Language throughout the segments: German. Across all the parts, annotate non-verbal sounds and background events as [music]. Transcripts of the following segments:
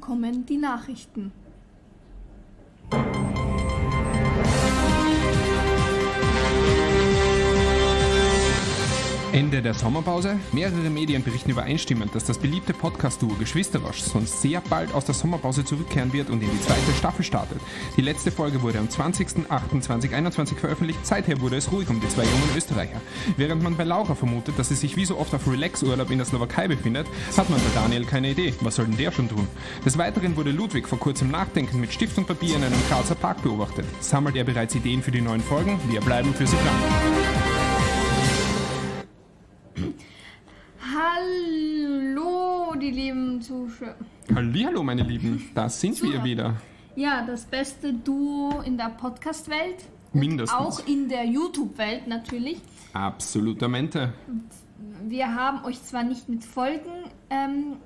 Kommen die Nachrichten. Der Sommerpause. Mehrere Medien berichten übereinstimmend, dass das beliebte Podcast-Duo Geschwisterwasch sonst sehr bald aus der Sommerpause zurückkehren wird und in die zweite Staffel startet. Die letzte Folge wurde am 20.08.2021 veröffentlicht. Seither wurde es ruhig um die zwei jungen Österreicher. Während man bei Laura vermutet, dass sie sich wie so oft auf Relax-Urlaub in der Slowakei befindet, hat man bei Daniel keine Idee. Was soll denn der schon tun? Des Weiteren wurde Ludwig vor kurzem nachdenkend mit Stift und Papier in einem Grazer Park beobachtet. Sammelt er bereits Ideen für die neuen Folgen? Wir bleiben für sie dran. Zuschauer. Hallihallo, meine Lieben, da sind wir Super. wieder. Ja, das beste Duo in der Podcast-Welt. Mindestens. Auch in der YouTube-Welt natürlich. Absolutamente. Wir haben euch zwar nicht mit Folgen ähm,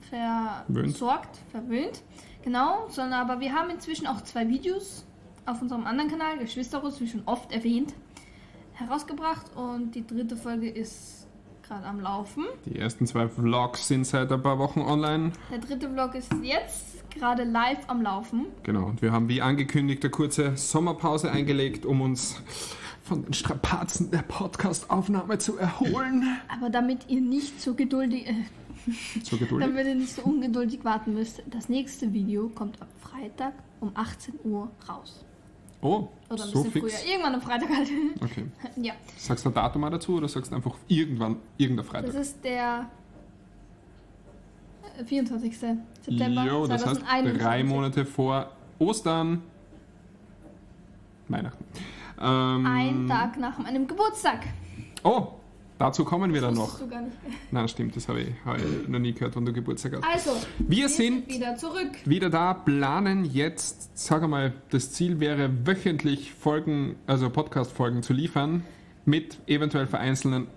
versorgt, verwöhnt, genau, sondern aber wir haben inzwischen auch zwei Videos auf unserem anderen Kanal, Geschwisterus, wie schon oft erwähnt, herausgebracht und die dritte Folge ist gerade am Laufen. Die ersten zwei Vlogs sind seit ein paar Wochen online. Der dritte Vlog ist jetzt gerade live am Laufen. Genau, und wir haben wie angekündigt eine kurze Sommerpause eingelegt, um uns von den Strapazen der Podcast-Aufnahme zu erholen. Aber damit ihr nicht so geduldig, äh, So geduldig. damit ihr nicht so ungeduldig warten müsst, das nächste Video kommt am Freitag um 18 Uhr raus. Oh, Oder ein so bisschen fix. früher. Irgendwann am Freitag halt. Okay. ja. Sagst du ein Datum mal dazu oder sagst du einfach irgendwann, irgendein Das Freitag? ist der äh, 24. September Jo, das heißt 2021. drei Monate vor Ostern. Weihnachten. Ähm, Ein Tag nach meinem Geburtstag. Oh, dazu kommen wir dann noch. Du gar nicht. Nein, stimmt, das habe ich, habe ich noch nie gehört, wann du Geburtstag hast. Also, Wir sind wieder zurück. wieder da, planen jetzt, sag mal, das Ziel wäre wöchentlich Folgen, also Podcast-Folgen zu liefern, mit eventuell vereinzelten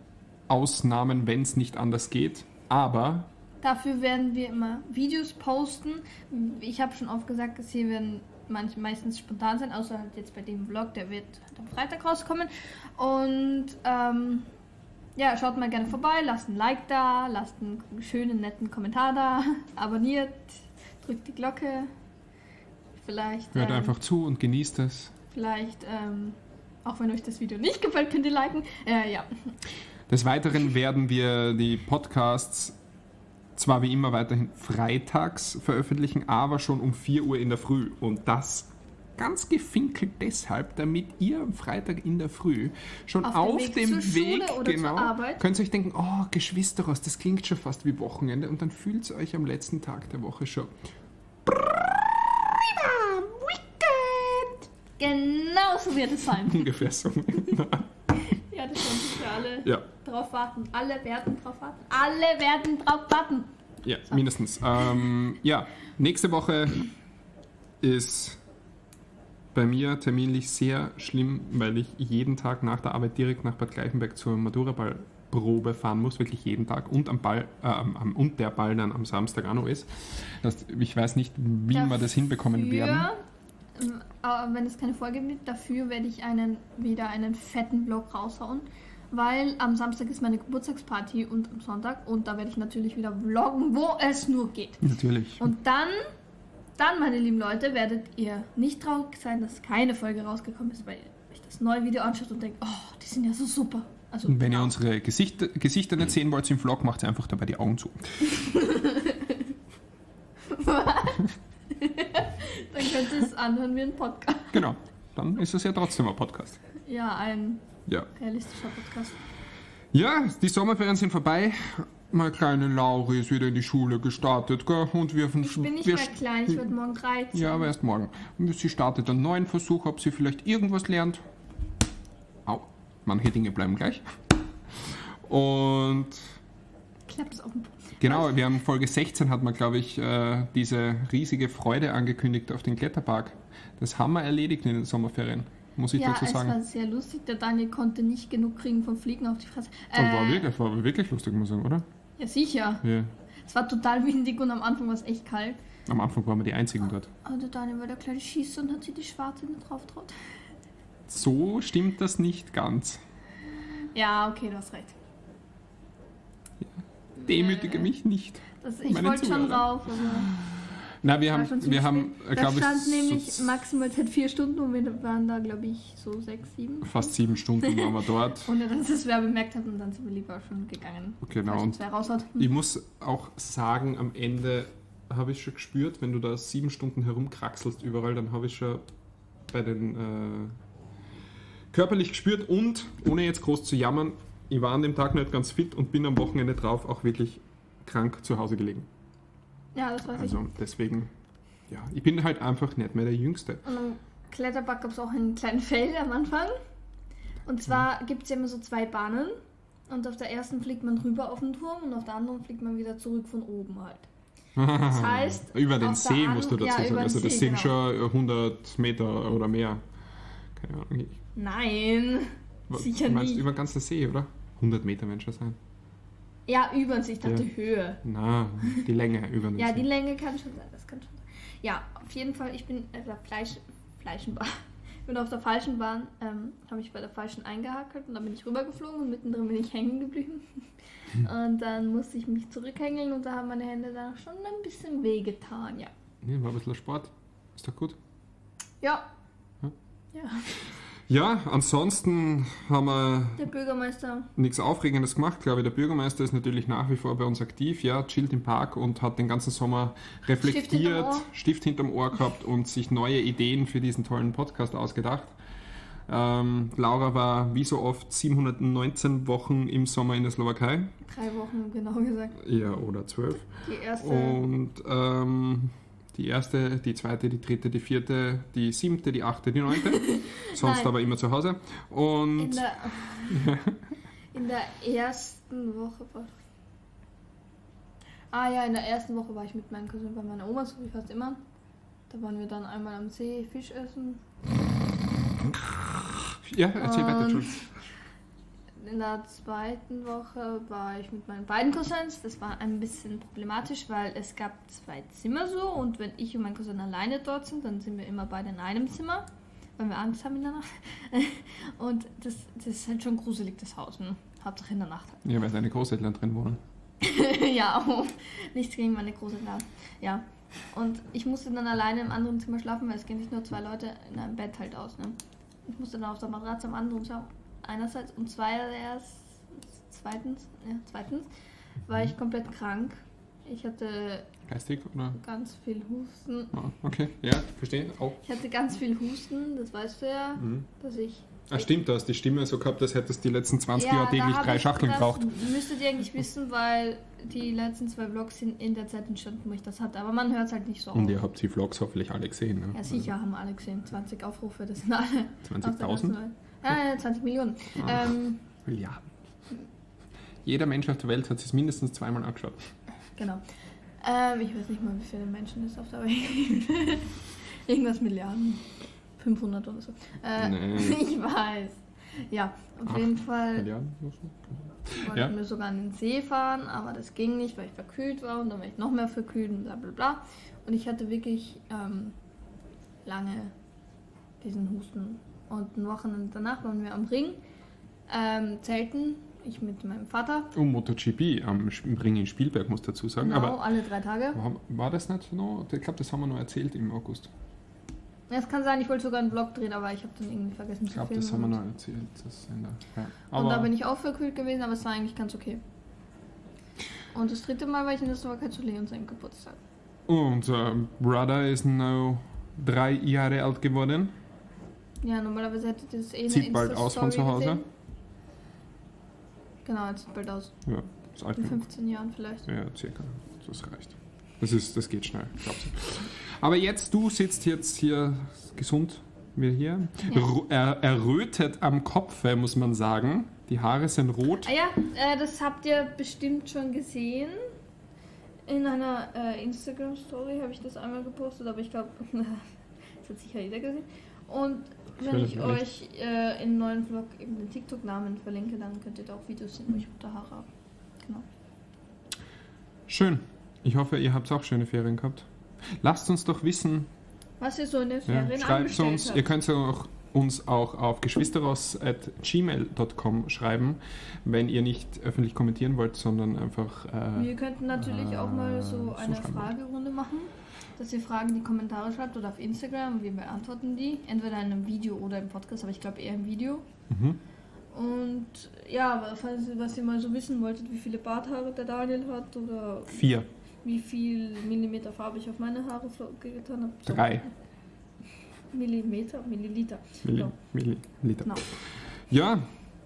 Ausnahmen, wenn es nicht anders geht. Aber Dafür werden wir immer Videos posten. Ich habe schon oft gesagt, dass hier werden manch, meistens spontan sein, außer halt jetzt bei dem Vlog, der wird halt am Freitag rauskommen. Und ähm, ja, schaut mal gerne vorbei, lasst ein Like da, lasst einen schönen, netten Kommentar da, [laughs] abonniert, drückt die Glocke. Vielleicht, hört ähm, einfach zu und genießt es. vielleicht ähm, auch wenn euch das Video nicht gefällt, könnt ihr liken. Äh, ja, Des Weiteren werden wir die Podcasts zwar wie immer weiterhin freitags veröffentlichen, aber schon um 4 Uhr in der Früh. Und das ganz gefinkelt deshalb, damit ihr am Freitag in der Früh schon Auf auf, dem Weg Weg, genau, könnt ihr euch denken, oh, Geschwisterhaus, das klingt schon fast wie Wochenende und dann fühlt ihr euch am letzten Tag der Woche schon Weekend! genau so wird es sein. [laughs] Ungefähr so. [laughs] ja, das werden für alle. ja. drauf warten. Alle werden drauf warten. Alle werden drauf warten. Ja, mindestens. Ähm, ja, nächste Woche ist bei mir terminlich sehr schlimm, weil ich jeden Tag nach der Arbeit direkt nach Bad Gleichenberg zur Matura-Ballprobe fahren muss, wirklich jeden Tag und am Ball äh, am- und der Ball dann am Samstag auch noch ist. Das, ich weiß nicht, wie wir das hinbekommen werden. ähm, äh, wenn es keine Folge gibt, dafür werde ich einen, wieder einen fetten Vlog raushauen. Weil am Samstag ist meine Geburtstagsparty und am Sonntag. Und da werde ich natürlich wieder vloggen, wo es nur geht. Natürlich. Und dann, dann, meine lieben Leute, werdet ihr nicht traurig sein, dass keine Folge rausgekommen ist, weil ihr euch das neue Video anschaut und denkt, oh, die sind ja so super. Also, Und wenn ihr genau. unsere Gesichter, Gesichter nicht sehen wollt im Vlog, macht ihr einfach dabei die Augen zu. [laughs] Dann könnt ihr es anhören wie ein Podcast. Genau. Dann ist es ja trotzdem ein Podcast. Ja, ein Ja. realistischer Podcast. Ja, die Sommerferien sind vorbei. Meine kleine Lauri ist wieder in die Schule gestartet, gell? Und wir von Ich bin nicht wir mehr klein, ich werde morgen 13. Ja, aber erst morgen. Sie startet einen neuen Versuch, ob sie vielleicht irgendwas lernt. Au, manche Dinge bleiben gleich. Und Klappt es auf dem genau, wir haben Folge 16 hat man, glaube ich, äh, diese riesige Freude angekündigt auf den Kletterpark. Das haben wir erledigt in den Sommerferien, muss ich Ja, dazu es sagen. war sehr lustig. Der Daniel konnte nicht genug kriegen vom Fliegen auf die Fresse. Aber war Äh, wirklich, war wirklich lustig, muss ich sagen, oder? Ja, sicher. Ja. Es war total windig und am Anfang war es echt kalt. Am Anfang waren wir die Einzigen dort. Aber der Daniel war der kleine Schießer und hat sich die Schwarze nicht drauf traut. So stimmt das nicht ganz. Ja, okay, du hast recht. Demütige mich nicht. Das, ich wollte schon rauf, aber Na, wir haben, wir haben, äh, glaube ich, stand nämlich so maximal seit vier Stunden und wir waren da, glaube ich, so sechs, sieben. fast sieben Stunden [laughs] waren wir dort. Ohne dass es wer bemerkt hat und dann sind wir lieber schon gegangen. Genau, Falls und. Ich muss auch sagen, am Ende habe ich schon gespürt, wenn du da sieben Stunden herumkraxelst überall, dann habe ich schon bei den äh, körperlich gespürt und, ohne jetzt groß zu jammern, ich war an dem Tag nicht ganz fit und bin am Wochenende drauf auch wirklich krank zu Hause gelegen. Ja, das weiß Also deswegen, ja, ich bin halt einfach nicht mehr der Jüngste. ich. Und am Kletterpark gab es auch einen kleinen Fail am Anfang. Und zwar gibt es ja immer so zwei Bahnen. Und auf der ersten fliegt man rüber auf den Turm und auf der anderen fliegt man wieder zurück von oben halt. [laughs] Das heißt, über den See musst du dazu ja, sagen. Also das See, sind genau. schon 100 Meter oder mehr. Keine Ahnung. Ich- Nein, Was- sicher du meinst nicht. über den ganzen See, oder? 100 Meter werden schon sein. Ja, über See, ich dachte Ja. Höhe. Na, die Länge über den [laughs] Ja, die Länge kann schon sein, das kann schon sein. Ja, auf jeden Fall, ich bin auf der Fleisch, Fleischenbahn. Ich bin auf der falschen Bahn, ähm, habe mich bei der falschen eingehakelt und dann bin ich rübergeflogen und mittendrin bin ich hängen geblieben. [laughs] Und dann musste ich mich zurückhängeln und da haben meine Hände dann schon ein bisschen wehgetan, ja. Ja, war ein bisschen Sport. Ist doch gut. Ja. Hm? Ja, Ja, ansonsten haben wir der Bürgermeister. nichts Aufregendes gemacht. Glaube ich, der Bürgermeister ist natürlich nach wie vor bei uns aktiv. Ja, chillt im Park und hat den ganzen Sommer reflektiert, hinterm Ohr. Stift hinterm Ohr gehabt und sich neue Ideen für diesen tollen Podcast ausgedacht. Ähm, Laura war wie so oft 719 Wochen im Sommer in der Slowakei. Drei Wochen genau gesagt. Ja, oder zwölf. Die erste. Und ähm, die erste, die zweite, die dritte, die vierte, die siebte, die achte, die neunte. [laughs] Sonst Nein. aber immer zu Hause. in Und der, [laughs] in der ersten Woche war. Ah ja, in der ersten Woche war ich mit meinem Cousin bei meiner Oma, so wie fast immer. Da waren wir dann einmal am See Fisch essen. ja, erzähl weiter, Entschuldigung. In der zweiten Woche war ich mit meinen beiden Cousins. Das war ein bisschen problematisch, weil es gab zwei Zimmer so und wenn ich und mein Cousin alleine dort sind, dann sind wir immer beide in einem Zimmer, weil wir Angst haben in der Nacht. [laughs] Und das, das ist halt schon gruselig, das Haus. Ne? Hauptsache in der Nacht. halt. Ja, weil deine Großeltern drin wohnen. [laughs] ja, oh, [laughs] nichts gegen meine große Glas. Ja. Und ich musste dann alleine im anderen Zimmer schlafen, weil es gehen nicht nur zwei Leute in einem Bett halt aus. Ne? Ich musste dann auf der Matratze am anderen Zimmer einerseits und zweitens, zweitens, ja, zweitens war ich komplett krank. Ich hatte Geistig, oder? ganz viel Husten. Ah, okay, ja, verstehe. Auch. Ich hatte ganz viel Husten, das weißt du ja, Mhm. dass ich Ah, stimmt, du hast die Stimme so gehabt, als hättest du die letzten 20 Ja, Jahre täglich drei Schachteln das geraucht. Müsstet ihr eigentlich wissen, weil die letzten zwei Vlogs sind in der Zeit entstanden, wo ich das hatte. Aber man hört es halt nicht so. Und ihr habt die Vlogs hoffentlich alle gesehen. Ne? Ja, sicher haben alle gesehen. 20 Aufrufe, das sind alle. Also auf der 20.000? Ja, ja, 20 Millionen. Ah. Ähm, Milliarden. Jeder Mensch auf der Welt hat es mindestens zweimal angeschaut. genau. Ähm, ich weiß nicht mal, wie viele Menschen es auf der Welt gibt. [laughs] Irgendwas Milliarden. 500 oder so. Äh, Nee. [laughs] Ich weiß. Ja, auf Acht jeden Fall Milliarden oder so? wollten Ja. wir sogar an den See fahren, aber das ging nicht, weil ich verkühlt war und dann war ich noch mehr verkühlt und bla bla bla. Und ich hatte wirklich ähm, lange diesen Husten. Und ein Wochenende danach waren wir am Ring, ähm, zelten, ich mit meinem Vater. Oh, MotoGP am Ring in Spielberg, muss dazu sagen. Genau, Aber alle drei Tage. war, das nicht noch? Ich glaube, das haben wir noch erzählt im August. Es kann sein, ich wollte sogar einen Vlog drehen, aber ich habe dann irgendwie vergessen Ich zu glaube, filmen. das haben wir noch erzählt. Das in der, ja. Und da bin ich auch verkühlt gewesen, aber es war eigentlich ganz okay. Und das dritte Mal war ich in der Slowakei zu Leon seinem Geburtstag. unser Brother ist now drei Jahre alt geworden. Ja, normalerweise hätte das eh Sieht bald aus von zu Hause. Gesehen. Genau, jetzt sieht bald aus. Ja, ist alt In genug. 15 Jahren vielleicht. Ja, circa. Das reicht. Das, ist, das geht schnell, glaubst du. Aber jetzt, du sitzt jetzt hier gesund wie hier. Ja. Er, errötet am Kopfe, muss man sagen. Die Haare sind rot. Ah ja, äh, das habt ihr bestimmt schon gesehen. In einer äh, Instagram-Story habe ich das einmal gepostet, aber ich glaube, [laughs] das hat sicher jeder gesehen. Und wenn ich euch äh, im neuen Vlog eben den TikTok-Namen verlinke, dann könnt ihr da auch Videos sehen, wo ich rote Haare habe. Genau. Schön. Ich hoffe, ihr habt auch schöne Ferien gehabt. Lasst uns doch wissen, Was ihr so in ja, Ferien schreibt angestellt uns, habt. ihr könnt ja auch uns auch auf geschwisterhaus.gmail.com schreiben, wenn ihr nicht öffentlich kommentieren wollt, sondern einfach. Äh, Wir könnten natürlich auch mal so so eine. Fragerunde machen, dass ihr Fragen in die Kommentare schreibt oder auf Instagram und wir beantworten die. Entweder in einem Video oder im Podcast, aber ich glaube eher im Video. mhm. Und ja, falls was ihr mal so wissen wolltet, wie viele Barthaare der Daniel hat oder Vier, wie viel Millimeter Farbe ich auf meine Haare getan habe. So. drei Millimeter? Milliliter. Milli Ja. Milliliter. Genau. Ja,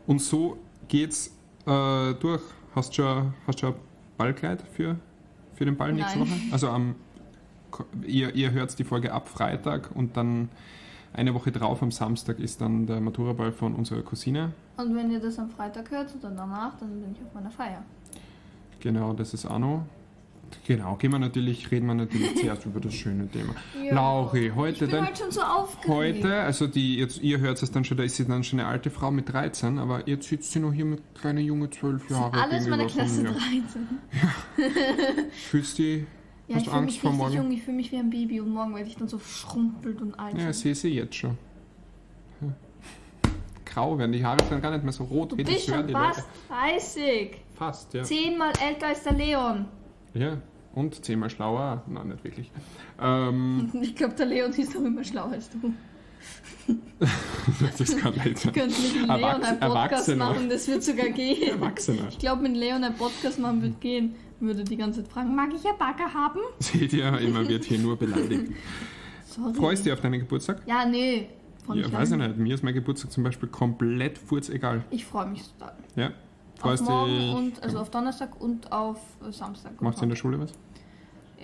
und so geht's äh, durch. Hast schon, hast schon ein Ballkleid für, für den Ball nächste Nein. Woche? Also am ihr, ihr hört die Folge ab Freitag und dann eine Woche drauf am Samstag ist dann der Maturaball von unserer Cousine. Und wenn ihr das am Freitag hört oder danach, dann bin ich auf meiner Feier. Genau, das ist Anno. Genau, gehen wir natürlich, reden wir natürlich [laughs] zuerst über das schöne Thema. Ja. Lauri, Ich heute bin dann. halt schon so aufgeregt. Heute, also die, jetzt, ihr hört es dann schon, da ist sie dann schon eine alte Frau mit 13, aber jetzt sitzt sie noch hier mit kleiner Junge 12 Das Jahre. sind alles meine Klasse von mir. 13. Fühlst du Ja, Hast ich Angst mich vor morgen? jung, ich fühle mich wie ein Baby und morgen werde ich dann so schrumpelt und alt. Ja, sein. sehe sie jetzt schon. Ja. Grau werden die Haare dann gar nicht mehr so rot. du bist schon fast Leute. 30. Fast, ja. Zehnmal älter als der Leon. Ja, und zehnmal schlauer. Nein, nicht wirklich. Ähm, [laughs] Ich glaube, der Leon ist doch immer schlauer als du. [laughs] das kann nicht Ich könnte mit Leon Erwachs- einen Podcast machen, das wird sogar gehen. Erwachsener. Ich glaube, mit Leon einen Podcast machen wird gehen. Würde die ganze Zeit fragen, mag ich ein Bagger haben? [laughs] Seht ihr, immer wird hier nur beleidigt. Sorry. Freust du dich auf deinen Geburtstag? Ja, nee. Ja, weiß ich nicht. Mir ist mein Geburtstag zum Beispiel komplett furz egal. Ich freue mich total. Ja? Auf Freust morgen dich? und, also auf Donnerstag und auf äh, Samstag. Machst du in der Schule was?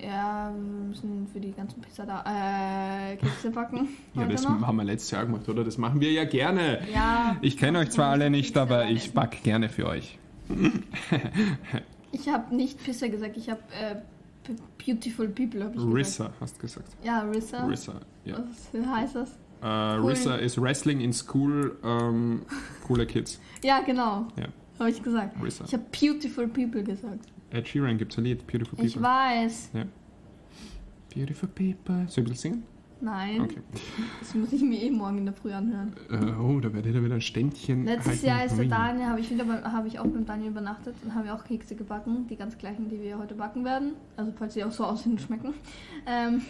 Ja, wir müssen für die ganzen Pizza da äh, Kekse [laughs] backen. Ja, das noch. haben wir letztes Jahr gemacht, oder? Das machen wir ja gerne. Ja, Ich kenne euch zwar alle nicht, aber ich back gerne für euch. [laughs] Ich habe nicht Pizza gesagt, ich habe äh, Beautiful People hab ich gesagt. Rissa, hast du gesagt. Ja, Rissa. Rissa, ja. Was heißt das? Äh, Cool. Rissa ist Wrestling in School, ähm, coole Kids. [laughs] Ja, genau. Ja. Habe ich gesagt. Rissa. Ich habe Beautiful People gesagt. Ed Sheeran gibt's ein Lied, Beautiful Ich People. weiß. Beautiful People. Soll ich ein bisschen singen? Nein, Okay. das muss ich mir eh morgen in der Früh anhören. Äh, oh, da werde ich da wieder ein Ständchen Letztes. Jahr ist der. Daniel, habe ich wieder habe ich auch beim Daniel übernachtet und habe auch Kekse gebacken, die ganz gleichen, die wir heute backen werden. Also falls sie auch so aussehen und schmecken. Ähm,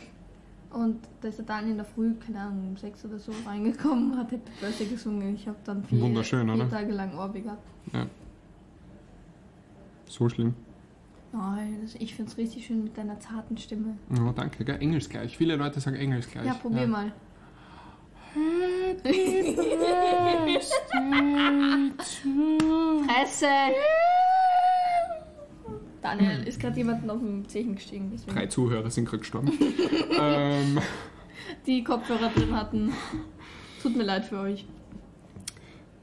und da ist der Daniel in der Früh, keine Ahnung, um sechs oder so reingekommen, hat Happy Birthday gesungen. Ich habe dann vier, Wunderschön, vier oder? Tage lang Orbi gehabt. So schlimm. Nein, ich finde es richtig schön mit deiner zarten Stimme. Oh, danke, gell? Engelsgleich. Viele Leute sagen Engelsgleich. Ja, probier mal. Fresse! Daniel ist gerade jemanden auf den Zehen gestiegen. Deswegen. Drei Zuhörer sind gerade gestorben. [laughs] ähm, die Kopfhörer drin hatten. Tut mir leid für euch.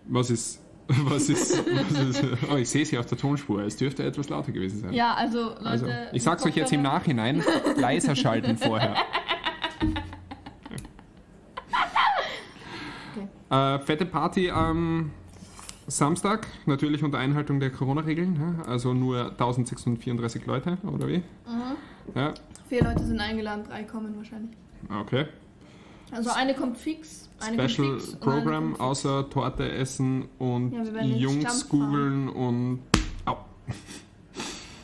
was ist. [laughs] Was ist, was ist. Oh, ich sehe sie auf der Tonspur. Es dürfte etwas lauter gewesen sein. Ja, also Leute. Also, ich sag's euch jetzt im Nachhinein, [laughs] leiser schalten vorher. [laughs] Äh, fette Party am Samstag, natürlich unter Einhaltung der Corona-Regeln, ja? also nur 1634 Leute, oder wie? Mhm. Ja, Vier Leute sind eingeladen, drei kommen wahrscheinlich. okay. Also eine kommt fix, eine kommt Special fix. und eine Program, kommt fix. außer Torte essen und Ja, Jungs googeln und. Au,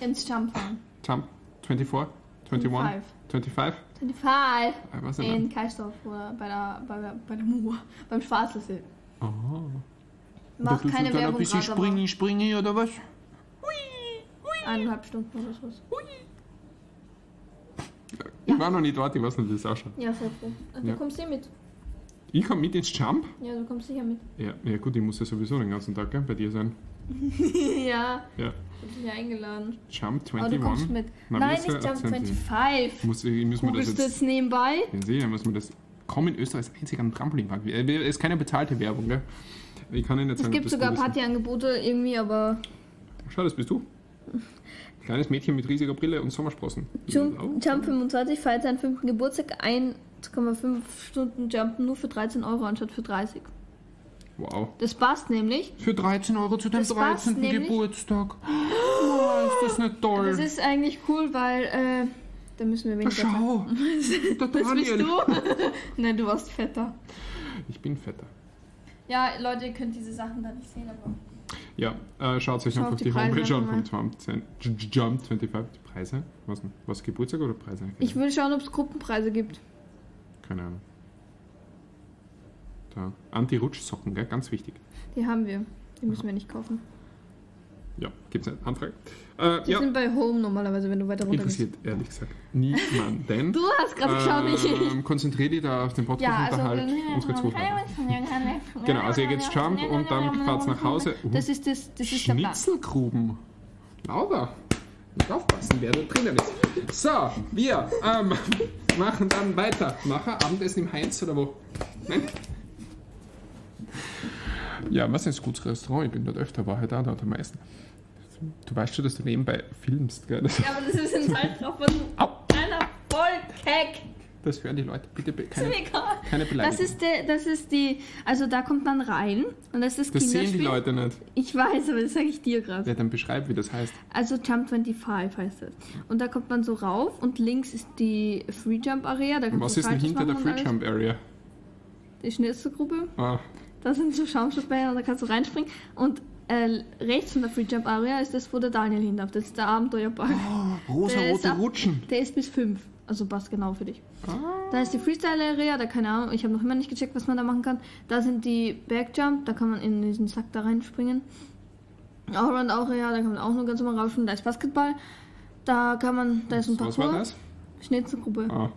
Ins Jump fahren. Jump 24? 21? 25. 25? 25. Ich weiß nicht. In Kaisdorf oder bei der, bei der, bei der Mur, beim Schwarzelsee. Oh. Mach keine ein Werbung bisschen gerade, aber springi, springi oder was? eineinhalb Stunden oder so. Ich war noch nie dort, ich weiß nicht, wie es ausschaut. Ja, sehr froh. Also, Ja. Du kommst eh mit. Ich komme mit ins Jump? Ja, du kommst sicher mit. Ja, ja gut, ich muss ja sowieso den ganzen Tag gell, bei dir sein. [laughs] ja, Ja. ich bin ja eingeladen. Jump Aber du kommst 21. mit. Na, Nein, nicht Jump 18. 25. Muss, ich muss man das jetzt. jetzt nebenbei? Sicher, muss man das. Komm in Österreich ist einzig am Trampolinpark. Es ist keine bezahlte Werbung, gell? Ich kann Ihnen nicht Es sagen, gibt ob das sogar. Partyangebote irgendwie, aber Schau, das bist du. [laughs] Kleines Mädchen mit riesiger Brille und Sommersprossen. Jump. Jump 25 feiert seinen fünften Geburtstag. 1,5 Stunden Jumpen nur für 13 Euro anstatt für 30. Wow. Das passt nämlich. Für 13 Euro zu deinem Das passt 13. nämlich. Geburtstag. Oh, ist das nicht toll? Das ist eigentlich cool, weil äh, Dann müssen wir weniger Schau, [laughs] der Das bist du? [laughs] Nein, du warst fetter. Ich bin fetter. Ja, Leute, ihr könnt diese Sachen da nicht sehen, aber. Ja, äh, schaut euch einfach auf die, die Homepage an vom Jump, Jump 25. Die Preise? Was? Was, Geburtstag oder Preise? Ich will schauen, ob es Gruppenpreise gibt. Keine Ahnung. Da. Anti-Rutschsocken, gell? ganz wichtig. Die haben wir. Die müssen wir nicht kaufen. Ja, gibt's eine Anfrage. Äh, Die ja, sind bei Home normalerweise, wenn du weiter runter gehst. interessiert ehrlich gesagt niemanden. Du hast gerade geschaut, nicht ich. Ähm, konzentrier dich da auf den Podcast Ja, und also. unterhalt unsere Zuhörer. Genau, also ihr geht's Jump und dann fahrt's nach Hause. Uh, Das ist, das, das ist der Plan. Schnitzelgruben. Laura, nicht aufpassen, wer da drinnen ist. So, wir ähm, [laughs] machen dann weiter. Nachher Abendessen im Heinz oder wo? Nein? Ja, was ist ein gutes Restaurant? Ich bin dort öfter, war halt auch dort am meisten. Du weißt schon, dass du nebenbei filmst, gell? Das, Ja, aber das ist ein Teil drauf von einer voll keck. das hören die Leute. Bitte keine, keine Das Beleidigung. ist, der, das ist die, also da kommt man rein und das ist das Das sehen die Leute nicht. Ich weiß, aber das sage ich dir gerade. Wer dann beschreibt, wie das heißt. Also Jump 25 heißt das. Und da kommt man so rauf und links ist die Free Jump Area. Da Und was ist denn hinter der Free. Jump Area? Die Schnitzelgruppe. Ah, Da sind so Schaumstoffbecher und da kannst du reinspringen. Und äh, rechts von der Free Jump Area ist das, wo der Daniel hin darf. Das ist der Abenteuerpark. Der ist rosa-rote Rutschen. Der ist bis 5. Also passt genau für dich. Ah. Da ist die Freestyle-Area, da keine Ahnung, ich habe noch immer nicht gecheckt, was man da machen kann. Da sind die Backjump, da kann man in diesen Sack da reinspringen. Allround Area, da kann man auch nur ganz normal rauschen. Da ist Basketball. Da kann man, da ist ein Was war Parcours. das? Schnitzelgruppe. Ah,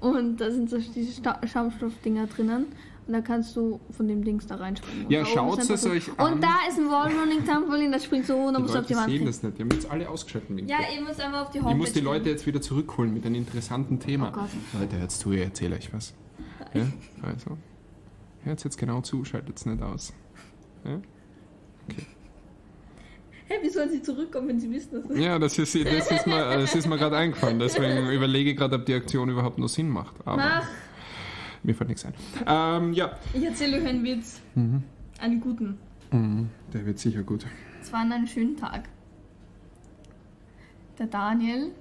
Und da sind so diese Schaumstoffdinger drinnen. Und da kannst du von dem Dings da reinspringen. Und Ja, schaut ist es euch an. Und da ist ein Wallrunning-Trampolin, das springt so hoch und dann die musst du auf die Wand sehen gehen. das nicht. Die haben jetzt alle ausgeschaltet. Ja, ihr müsst einfach auf die ich Homepage muss die Leute jetzt wieder zurückholen mit einem interessanten Thema. Oh. Leute, hört's zu, ich erzähle euch was. Ja, also, hört jetzt genau zu, schaltet es nicht aus. Ja? Hä, wie sollen sie zurückkommen, wenn sie wissen, dass das Ja, das ist, das ist mir, das ist mir gerade eingefallen. Deswegen überlege ich gerade, ob die Aktion überhaupt noch Sinn macht. Aber Mach! Mir fällt nichts ein. Ähm, ja. Ich erzähle euch einen Witz. Mhm. Einen guten. Mhm. Der wird sicher gut. Es war an einem schönen Tag. Der Daniel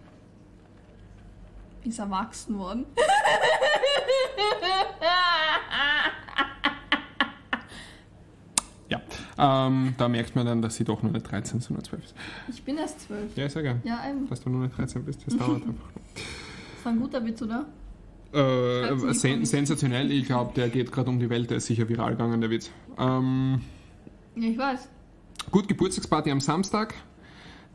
ist erwachsen worden. Ja. Ähm, da merkt man dann, dass sie doch nur nicht 13, sondern 12 ist. Ich bin erst zwölf. Ja, sehr gern. Ja, eben. Dass du nur nicht 13 bist, das [laughs] dauert einfach. Das war ein guter Witz, oder? Äh, sen sensationell, ich glaube, der geht gerade um die Welt, der ist sicher viral gegangen, der Witz. Ähm, Ja, ich weiß. gut, Geburtstagsparty am Samstag.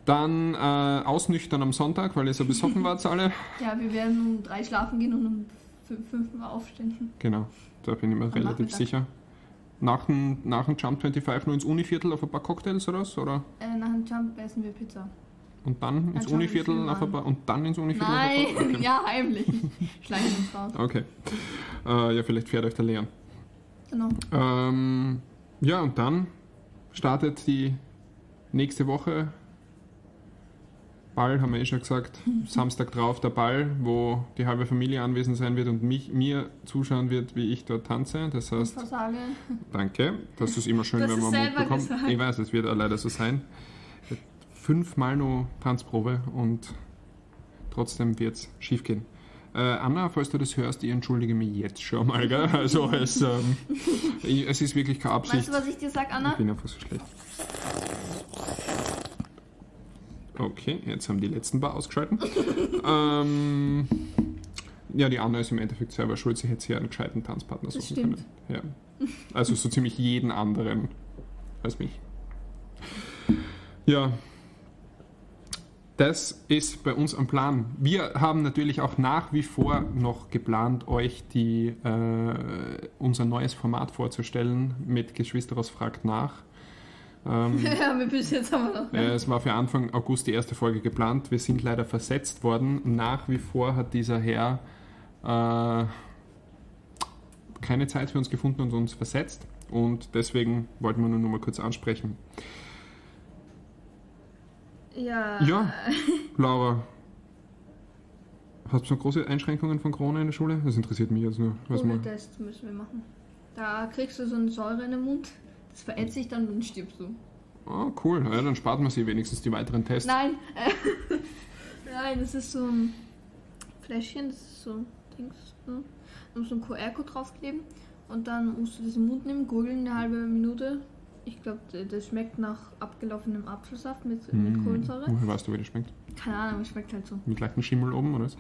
Dann äh, ausnüchtern am Sonntag, weil ihr so besoffen [laughs] wart alle. Ja, wir werden um drei schlafen gehen und um fünf, fünf Mal aufstehen. Genau, da bin ich mir relativ Nachmittag. sicher. Nach dem, nach dem Jump 25 nur ins Univiertel auf ein paar Cocktails oder was? Oder? Äh, nach dem Jump essen wir Pizza. Und dann ins Dann wir Univiertel an. paar, und dann ins Univiertel Nein, okay. [laughs] ja, heimlich. Schleichen uns raus. okay. Äh, ja, vielleicht fährt euch der Leon. Genau. Ähm, ja, und dann startet die nächste Woche. Ball, haben wir eh schon gesagt. Samstag drauf der Ball, wo die halbe Familie anwesend sein wird und mich, mir zuschauen wird, wie ich dort tanze. Das heißt, danke. Das ist immer schön, Du hast wenn man Mut bekommt. gesagt. Ich weiß, es wird auch leider so sein. Fünfmal nur Tanzprobe und trotzdem wird es schief gehen. Äh, Anna, falls du das hörst, ich entschuldige mich jetzt schon mal. Gell? Also es, ähm, ich, es ist wirklich keine Absicht. Weißt du, was ich dir sag, Ich Anna? bin einfach so schlecht. Okay, jetzt haben die letzten paar ausgeschalten. [laughs] ähm, ja, die Anna ist im Endeffekt selber schuld. Sie hätte sich ja einen gescheiten Tanzpartner suchen können. Ja. Also so ziemlich jeden anderen als mich. Ja, das ist bei uns am Plan. Wir haben natürlich auch nach wie vor noch geplant, euch die, äh, unser neues Format vorzustellen mit Geschwisteros fragt nach. Ähm, [laughs] Ja, wir bis jetzt haben wir noch. äh, es war für Anfang August die erste Folge geplant. Wir sind leider versetzt worden. Nach wie vor hat dieser Herr äh, keine Zeit für uns gefunden und uns versetzt. Und deswegen wollten wir nur noch mal kurz ansprechen. Ja. Ja, Laura. Hast du große Einschränkungen von Corona in der Schule? Das interessiert mich jetzt nur. Was man, Covid-Test müssen wir machen. Da kriegst du so eine Säure in den Mund. Das verätzt sich dann und stirbst du. oh, cool. Ja, dann spart man sich wenigstens die weiteren Tests. Nein. [laughs] Nein, das ist so ein Fläschchen, das ist so ein Dings. Ne? Da musst du einen QR-Code draufkleben und dann musst du diesen Mund nehmen, gurgeln eine halbe Minute. Ich glaube, das schmeckt nach abgelaufenem Apfelsaft mit, mit Hm, Kohlensäure. Woher weißt du, wie das schmeckt? Keine Ahnung, es schmeckt halt so. Mit leichten Schimmel oben, oder? was?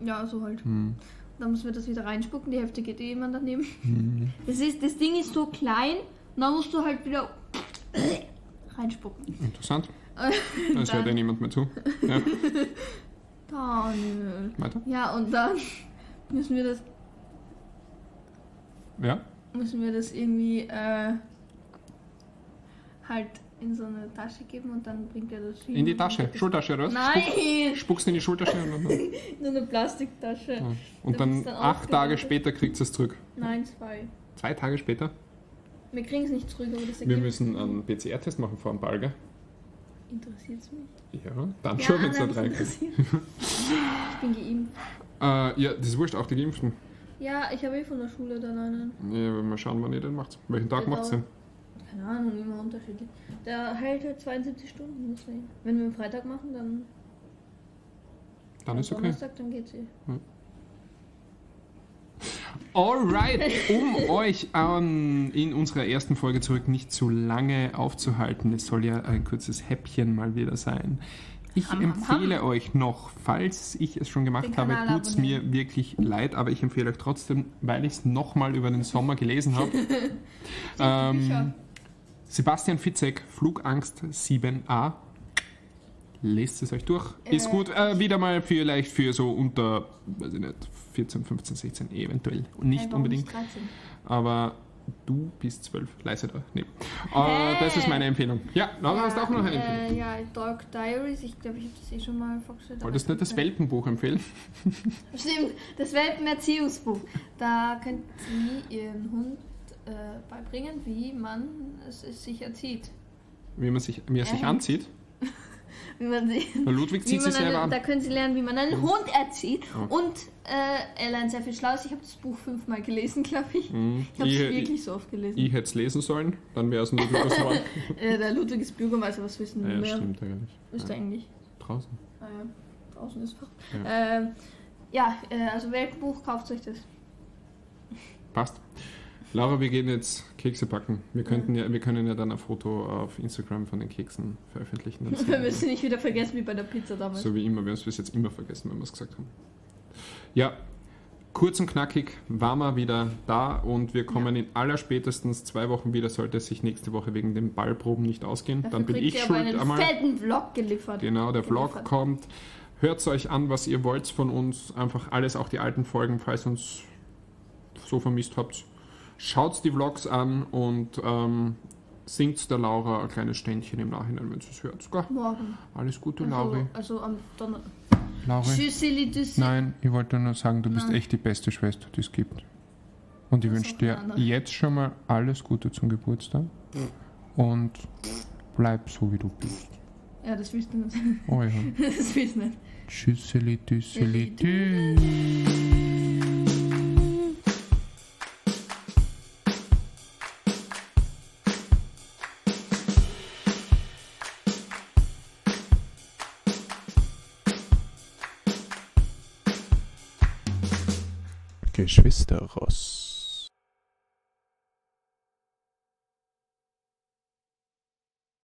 Ja, so halt. Hm. Dann müssen wir das wieder reinspucken, die Hälfte geht eh jemand daneben. Hm. [laughs] Das, ist, das Ding ist so klein, dann musst du halt wieder [coughs] reinspucken. Interessant. [laughs] Das hört ja niemand mehr zu. [laughs] Ja, Daniel. weiter. Ja, und dann müssen wir das, Ja? müssen wir das irgendwie äh, halt in so eine Tasche geben und dann bringt er das hin In die Tasche, Schultasche, oder was? Nein! Spuckst in die Schultasche und, [laughs] dann, Nur eine Plastiktasche. ja. und dann dann acht Tage später kriegt es zurück. Nein, zwei. Zwei Tage später. Wir kriegen es nicht zurück, aber das Wir ergibt müssen einen PCR-Test machen vor dem Ball, gell? interessiert mich. Ja, dann schon, wenn es nicht reinkommt. Ich bin geimpft. Äh, ja, das ist wurscht, auch die Geimpften. Ja, ich habe eh von der Schule dann einen. Ja, mal schauen, wann ihr den macht. Welchen Tag Also- macht ihr? Keine Ahnung, immer unterschiedlich. Der hält halt 72 Stunden, deswegen. Wenn wir am Freitag machen, dann. Dann ist okay. Donnerstag, dann geht's eh. Alright, um [laughs] euch an, in unserer ersten Folge zurück nicht zu lange aufzuhalten, es soll ja ein kurzes Häppchen mal wieder sein. Ich Ham, ham, empfehle euch noch, falls ich es schon gemacht Den habe, tut es mir wirklich leid, aber ich empfehle euch trotzdem, weil ich es nochmal über den Sommer gelesen habe. [laughs] ähm. Sebastian Fitzek, Flugangst 7a. Lest es euch durch. Ist Äh, gut. Äh, wieder mal vielleicht für so unter, weiß ich nicht, 14, 15, 16 eventuell. Und nicht unbedingt. 13? Aber du bist 12. Leise da. Nee. Äh, Hey. Das ist meine Empfehlung. Ja, Laura, hast du auch noch eine Empfehlung? Äh, ja, Dark Diaries. Ich glaube, ich habe das eh schon mal vorgestellt. Wolltest du nicht das Welpenbuch empfehlen? Stimmt, das Welpenerziehungsbuch. Da könnt ihr ihren Hund äh, beibringen, wie man es, es sich erzieht. Wie man sich, wie er sich Äh. anzieht. [laughs] Wie man sie, Ludwig zieht sich selber an. da können sie lernen, wie man einen Hund erzieht. Ja. Und äh, er lernt sehr viel Schlaues. Ich habe das Buch fünfmal gelesen, glaube ich. Mhm. Ich habe es Ich, ich, wirklich so oft gelesen. ich hätte es lesen sollen, dann wäre es ein Ludwig geworden. Äh, der Ludwig ist Bürgermeister, was wissen wir Ja, mehr? stimmt eigentlich. Ist Ja. eigentlich. Draußen. Ah, ja. Draußen ist Fach. Ja. Ähm, ja, äh, also Welpenbuch, kauft euch das. Passt. Laura, wir gehen jetzt Kekse backen. Wir, könnten ja, wir können ja dann ein Foto auf Instagram von den Keksen veröffentlichen. [laughs] Wir müssen nicht wieder vergessen, wie bei der Pizza damals. so wie immer. Wir haben es bis jetzt immer vergessen, wenn wir es gesagt haben. Ja, kurz und knackig waren wir wieder da und wir kommen in allerspätestens zwei Wochen wieder, sollte es sich nächste Woche wegen den Ballproben nicht ausgehen. Dafür dann bin ich schuld einen einmal. fetten Vlog geliefert. Genau, der Vlog geliefert. kommt. Hört euch an, was ihr wollt von uns. Einfach alles, auch die alten Folgen, falls ihr uns so vermisst habt. Schaut die Vlogs an und ähm, singt der Laura ein kleines Ständchen im Nachhinein, wenn sie es hört. Gell? Morgen. Alles Gute, Also, Lauri. also am Donnerstag. Lauri? Nein, ich wollte nur sagen, du bist Nein. echt die beste Schwester, die es gibt. Und ich wünsche dir jetzt schon mal alles Gute zum Geburtstag. Und bleib so, wie du bist. Ja, das willst du nicht. Oh ja. [laughs] Das willst du nicht. Tschüsseli, tschüsseli, tschüss. Geschwisterross.